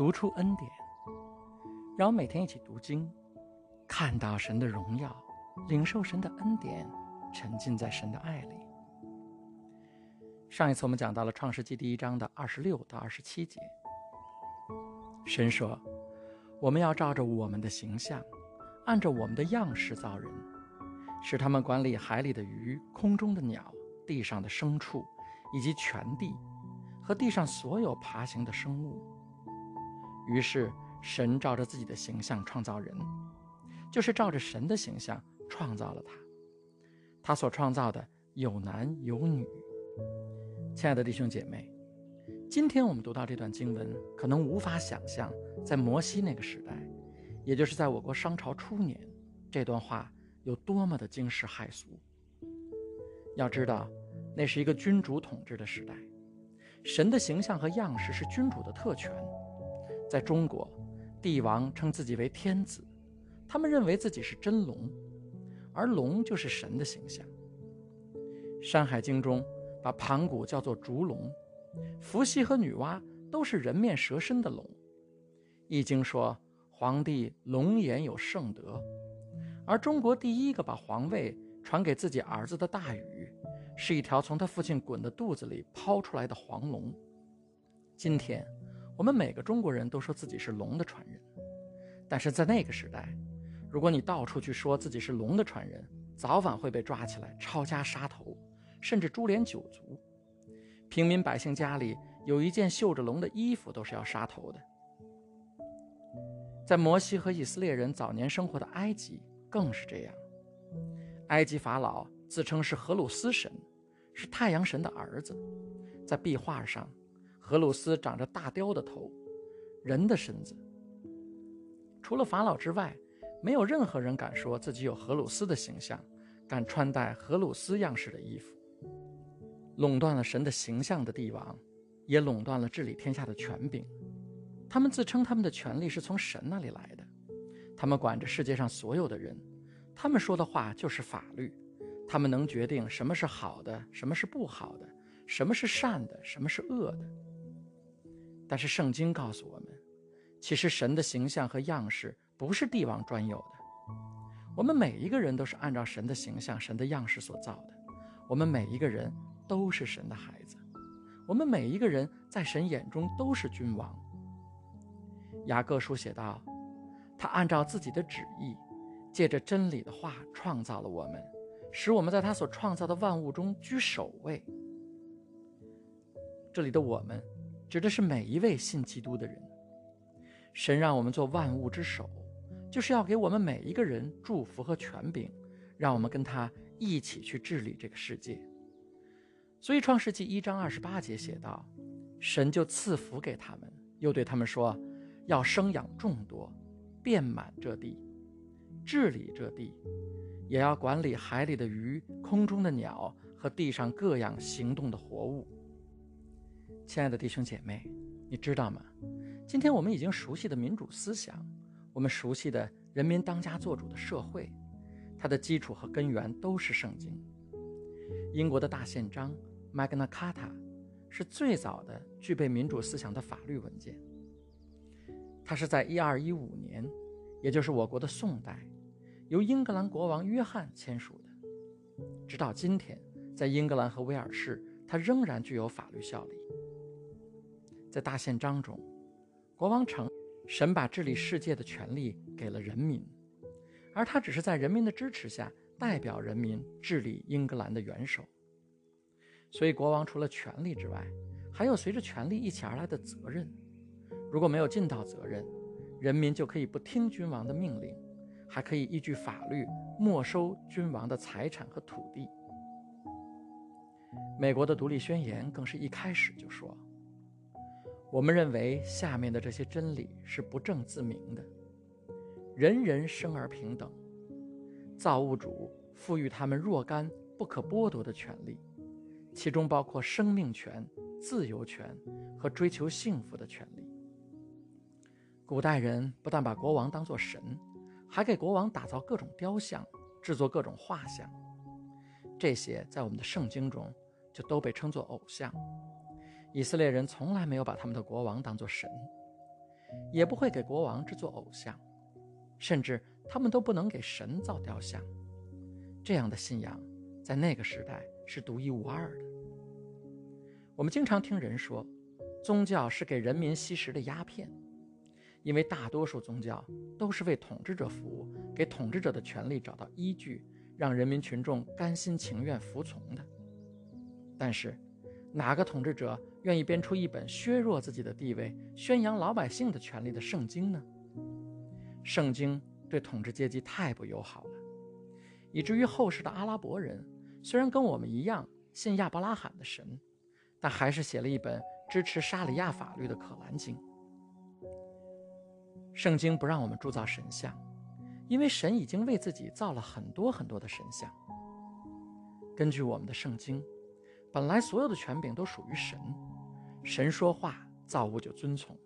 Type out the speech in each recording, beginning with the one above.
读出恩典，让我每天一起读经，看到神的荣耀，领受神的恩典，沉浸在神的爱里。上一次我们讲到了创世纪第一章的二十六到二十七节，神说：“我们要照着我们的形象，按照我们的样式造人，使他们管理海里的鱼、空中的鸟、地上的牲畜，以及全地和地上所有爬行的生物。”于是，神照着自己的形象创造人，就是照着神的形象创造了他。他所创造的有男有女。亲爱的弟兄姐妹，今天我们读到这段经文，可能无法想象，在摩西那个时代，也就是在我国商朝初年，这段话有多么的惊世骇俗。要知道，那是一个君主统治的时代，神的形象和样式是君主的特权。在中国，帝王称自己为天子，他们认为自己是真龙，而龙就是神的形象。《山海经》中把盘古叫做烛龙，伏羲和女娲都是人面蛇身的龙。《易经》说皇帝龙颜有圣德，而中国第一个把皇位传给自己儿子的大禹，是一条从他父亲鲧的肚子里抛出来的黄龙。今天。我们每个中国人都说自己是龙的传人，但是在那个时代，如果你到处去说自己是龙的传人，早晚会被抓起来抄家杀头，甚至株连九族。平民百姓家里有一件绣着龙的衣服，都是要杀头的。在摩西和以色列人早年生活的埃及更是这样。埃及法老自称是荷鲁斯神，是太阳神的儿子，在壁画上。荷鲁斯长着大雕的头，人的身子。除了法老之外，没有任何人敢说自己有荷鲁斯的形象，敢穿戴荷鲁斯样式的衣服。垄断了神的形象的帝王，也垄断了治理天下的权柄。他们自称他们的权力是从神那里来的，他们管着世界上所有的人，他们说的话就是法律，他们能决定什么是好的，什么是不好的，什么是善的，什么是恶的。但是圣经告诉我们，其实神的形象和样式不是帝王专有的。我们每一个人都是按照神的形象、神的样式所造的。我们每一个人都是神的孩子。我们每一个人在神眼中都是君王。雅各书写道：“他按照自己的旨意，借着真理的话创造了我们，使我们在他所创造的万物中居首位。”这里的我们。指的是每一位信基督的人。神让我们做万物之首，就是要给我们每一个人祝福和权柄，让我们跟他一起去治理这个世界。所以，创世纪一章二十八节写道：“神就赐福给他们，又对他们说，要生养众多，遍满这地，治理这地，也要管理海里的鱼、空中的鸟和地上各样行动的活物。”亲爱的弟兄姐妹，你知道吗？今天我们已经熟悉的民主思想，我们熟悉的人民当家作主的社会，它的基础和根源都是圣经。英国的大宪章 Magna Carta 是最早的具备民主思想的法律文件。它是在1215年，也就是我国的宋代，由英格兰国王约翰签署的。直到今天，在英格兰和威尔士，它仍然具有法律效力。在大宪章中，国王称神把治理世界的权利给了人民，而他只是在人民的支持下代表人民治理英格兰的元首。所以，国王除了权力之外，还有随着权力一起而来的责任。如果没有尽到责任，人民就可以不听君王的命令，还可以依据法律没收君王的财产和土地。美国的独立宣言更是一开始就说。我们认为下面的这些真理是不证自明的：人人生而平等，造物主赋予他们若干不可剥夺的权利，其中包括生命权、自由权和追求幸福的权利。古代人不但把国王当作神，还给国王打造各种雕像，制作各种画像，这些在我们的圣经中就都被称作偶像。以色列人从来没有把他们的国王当作神，也不会给国王制作偶像，甚至他们都不能给神造雕像。这样的信仰在那个时代是独一无二的。我们经常听人说，宗教是给人民吸食的鸦片，因为大多数宗教都是为统治者服务，给统治者的权利找到依据，让人民群众甘心情愿服从的。但是，哪个统治者愿意编出一本削弱自己的地位、宣扬老百姓的权利的圣经呢？圣经对统治阶级太不友好了，以至于后世的阿拉伯人虽然跟我们一样信亚伯拉罕的神，但还是写了一本支持沙里亚法律的《可兰经》。圣经不让我们铸造神像，因为神已经为自己造了很多很多的神像。根据我们的圣经。本来所有的权柄都属于神，神说话，造物就遵从。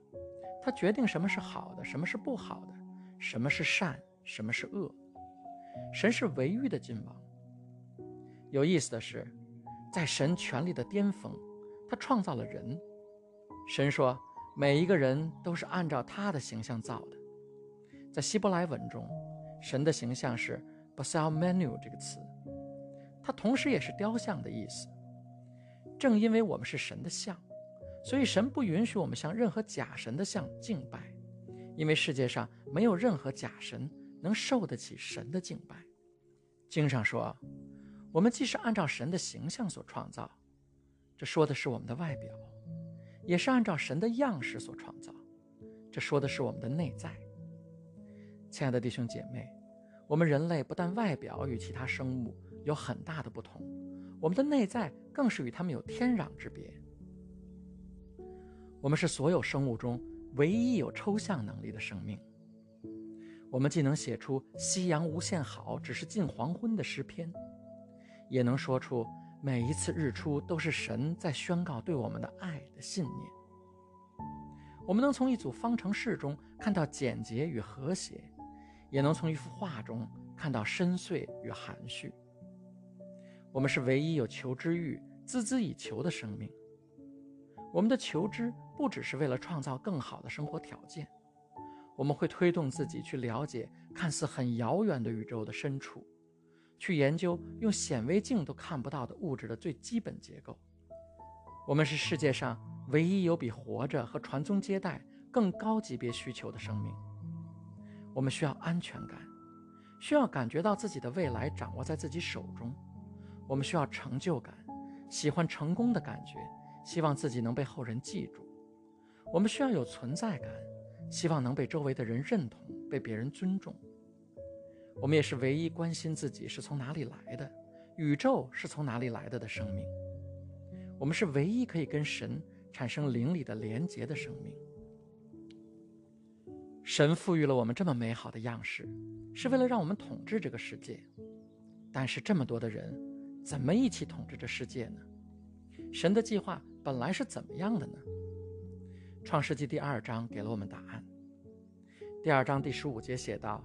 他决定什么是好的，什么是不好的，什么是善，什么是恶。神是唯一的君王。有意思的是，在神权力的巅峰，他创造了人。神说，每一个人都是按照他的形象造的。在希伯来文中，神的形象是 “basal menu” 这个词，它同时也是雕像的意思。正因为我们是神的像，所以神不允许我们向任何假神的像敬拜，因为世界上没有任何假神能受得起神的敬拜。经上说，我们既是按照神的形象所创造，这说的是我们的外表；也是按照神的样式所创造，这说的是我们的内在。亲爱的弟兄姐妹，我们人类不但外表与其他生物有很大的不同，我们的内在。更是与他们有天壤之别。我们是所有生物中唯一有抽象能力的生命。我们既能写出“夕阳无限好，只是近黄昏”的诗篇，也能说出每一次日出都是神在宣告对我们的爱的信念。我们能从一组方程式中看到简洁与和谐，也能从一幅画中看到深邃与含蓄。我们是唯一有求知欲、孜孜以求的生命。我们的求知不只是为了创造更好的生活条件，我们会推动自己去了解看似很遥远的宇宙的深处，去研究用显微镜都看不到的物质的最基本结构。我们是世界上唯一有比活着和传宗接代更高级别需求的生命。我们需要安全感，需要感觉到自己的未来掌握在自己手中。我们需要成就感，喜欢成功的感觉，希望自己能被后人记住。我们需要有存在感，希望能被周围的人认同，被别人尊重。我们也是唯一关心自己是从哪里来的，宇宙是从哪里来的的生命。我们是唯一可以跟神产生灵里的连结的生命。神赋予了我们这么美好的样式，是为了让我们统治这个世界。但是这么多的人。怎么一起统治这世界呢？神的计划本来是怎么样的呢？创世纪第二章给了我们答案。第二章第十五节写道：“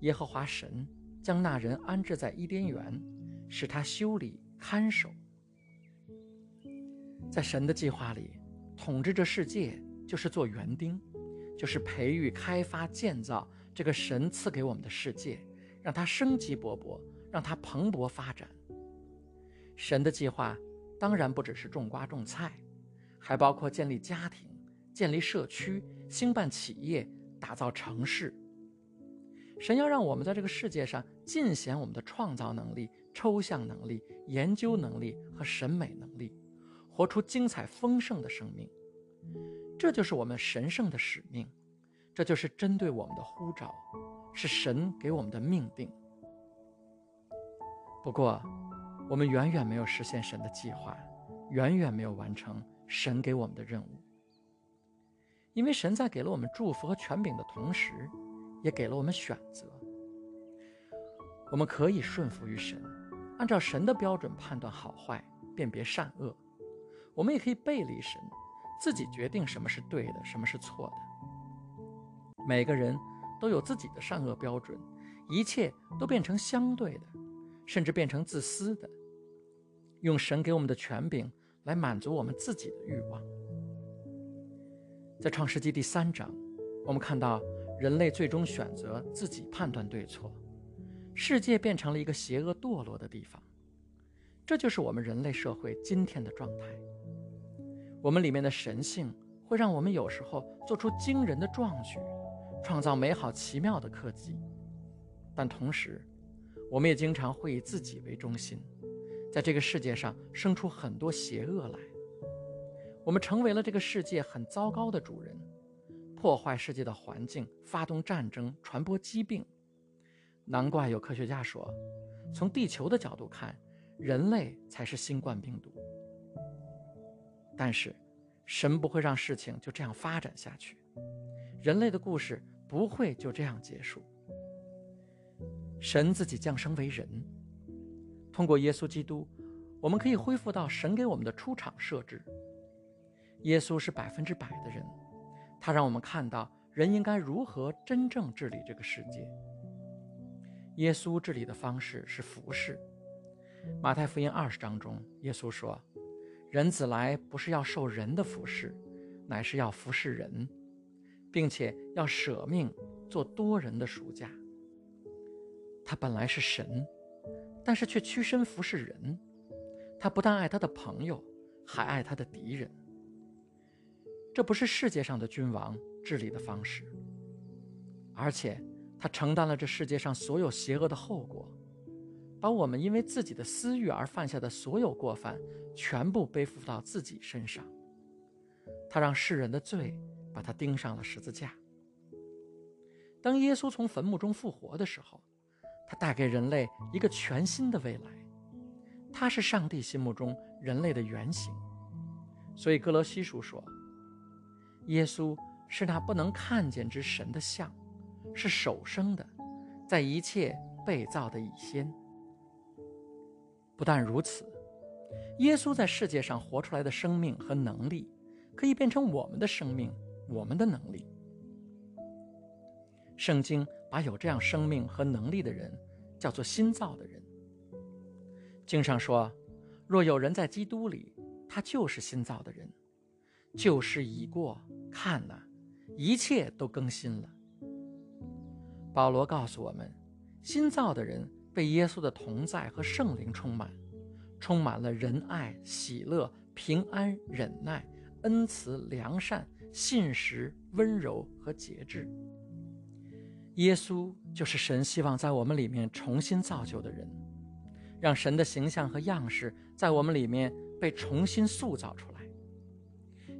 耶和华神将那人安置在伊甸园，使他修理看守。”在神的计划里，统治这世界就是做园丁，就是培育、开发、建造这个神赐给我们的世界，让它生机勃勃，让它蓬勃发展。神的计划当然不只是种瓜种菜，还包括建立家庭、建立社区、兴办企业、打造城市。神要让我们在这个世界上尽显我们的创造能力、抽象能力、研究能力和审美能力，活出精彩丰盛的生命。这就是我们神圣的使命，这就是针对我们的呼召，是神给我们的命定。不过，我们远远没有实现神的计划，远远没有完成神给我们的任务。因为神在给了我们祝福和权柄的同时，也给了我们选择。我们可以顺服于神，按照神的标准判断好坏，辨别善恶；我们也可以背离神，自己决定什么是对的，什么是错的。每个人都有自己的善恶标准，一切都变成相对的。甚至变成自私的，用神给我们的权柄来满足我们自己的欲望。在创世纪第三章，我们看到人类最终选择自己判断对错，世界变成了一个邪恶堕落的地方。这就是我们人类社会今天的状态。我们里面的神性会让我们有时候做出惊人的壮举，创造美好奇妙的科技，但同时，我们也经常会以自己为中心，在这个世界上生出很多邪恶来。我们成为了这个世界很糟糕的主人，破坏世界的环境，发动战争，传播疾病。难怪有科学家说，从地球的角度看，人类才是新冠病毒。但是，神不会让事情就这样发展下去，人类的故事不会就这样结束。神自己降生为人，通过耶稣基督，我们可以恢复到神给我们的出场设置。耶稣是百分之百的人，他让我们看到人应该如何真正治理这个世界。耶稣治理的方式是服侍。马太福音二十章中，耶稣说：“人子来不是要受人的服侍，乃是要服侍人，并且要舍命做多人的赎价。”他本来是神，但是却屈身服侍人。他不但爱他的朋友，还爱他的敌人。这不是世界上的君王治理的方式，而且他承担了这世界上所有邪恶的后果，把我们因为自己的私欲而犯下的所有过犯全部背负到自己身上。他让世人的罪把他钉上了十字架。当耶稣从坟墓中复活的时候，带给人类一个全新的未来。他是上帝心目中人类的原型，所以哥罗西书说。耶稣是那不能看见之神的像，是首生的，在一切被造的以先。不但如此，耶稣在世界上活出来的生命和能力，可以变成我们的生命、我们的能力。圣经把有这样生命和能力的人叫做新造的人。经上说：“若有人在基督里，他就是新造的人。”旧事已过，看呐，一切都更新了。保罗告诉我们，新造的人被耶稣的同在和圣灵充满，充满了仁爱、喜乐、平安、忍耐、恩慈、良善、信实、温柔和节制。耶稣就是神希望在我们里面重新造就的人，让神的形象和样式在我们里面被重新塑造出来。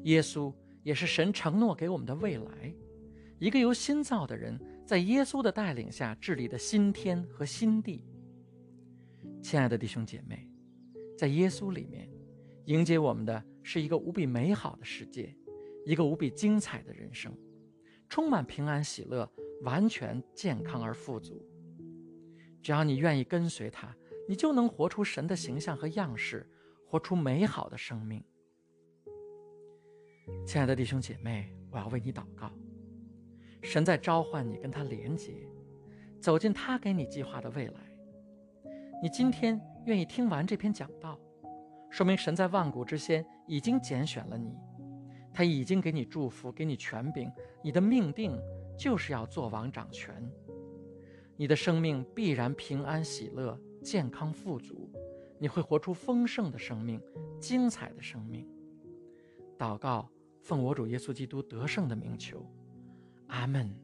耶稣也是神承诺给我们的未来，一个由新造的人在耶稣的带领下治理的新天和新地。亲爱的弟兄姐妹，在耶稣里面，迎接我们的是一个无比美好的世界，一个无比精彩的人生，充满平安喜乐，完全健康而富足。只要你愿意跟随他，你就能活出神的形象和样式，活出美好的生命。亲爱的弟兄姐妹，我要为你祷告。神在召唤你跟他连结，走进他给你计划的未来。你今天愿意听完这篇讲道，说明神在万古之先已经拣选了你，他已经给你祝福，给你权柄。你的命定就是要做王掌权，你的生命必然平安喜乐、健康富足，你会活出丰盛的生命、精彩的生命。祷告。奉我主耶稣基督得胜的名求，阿门。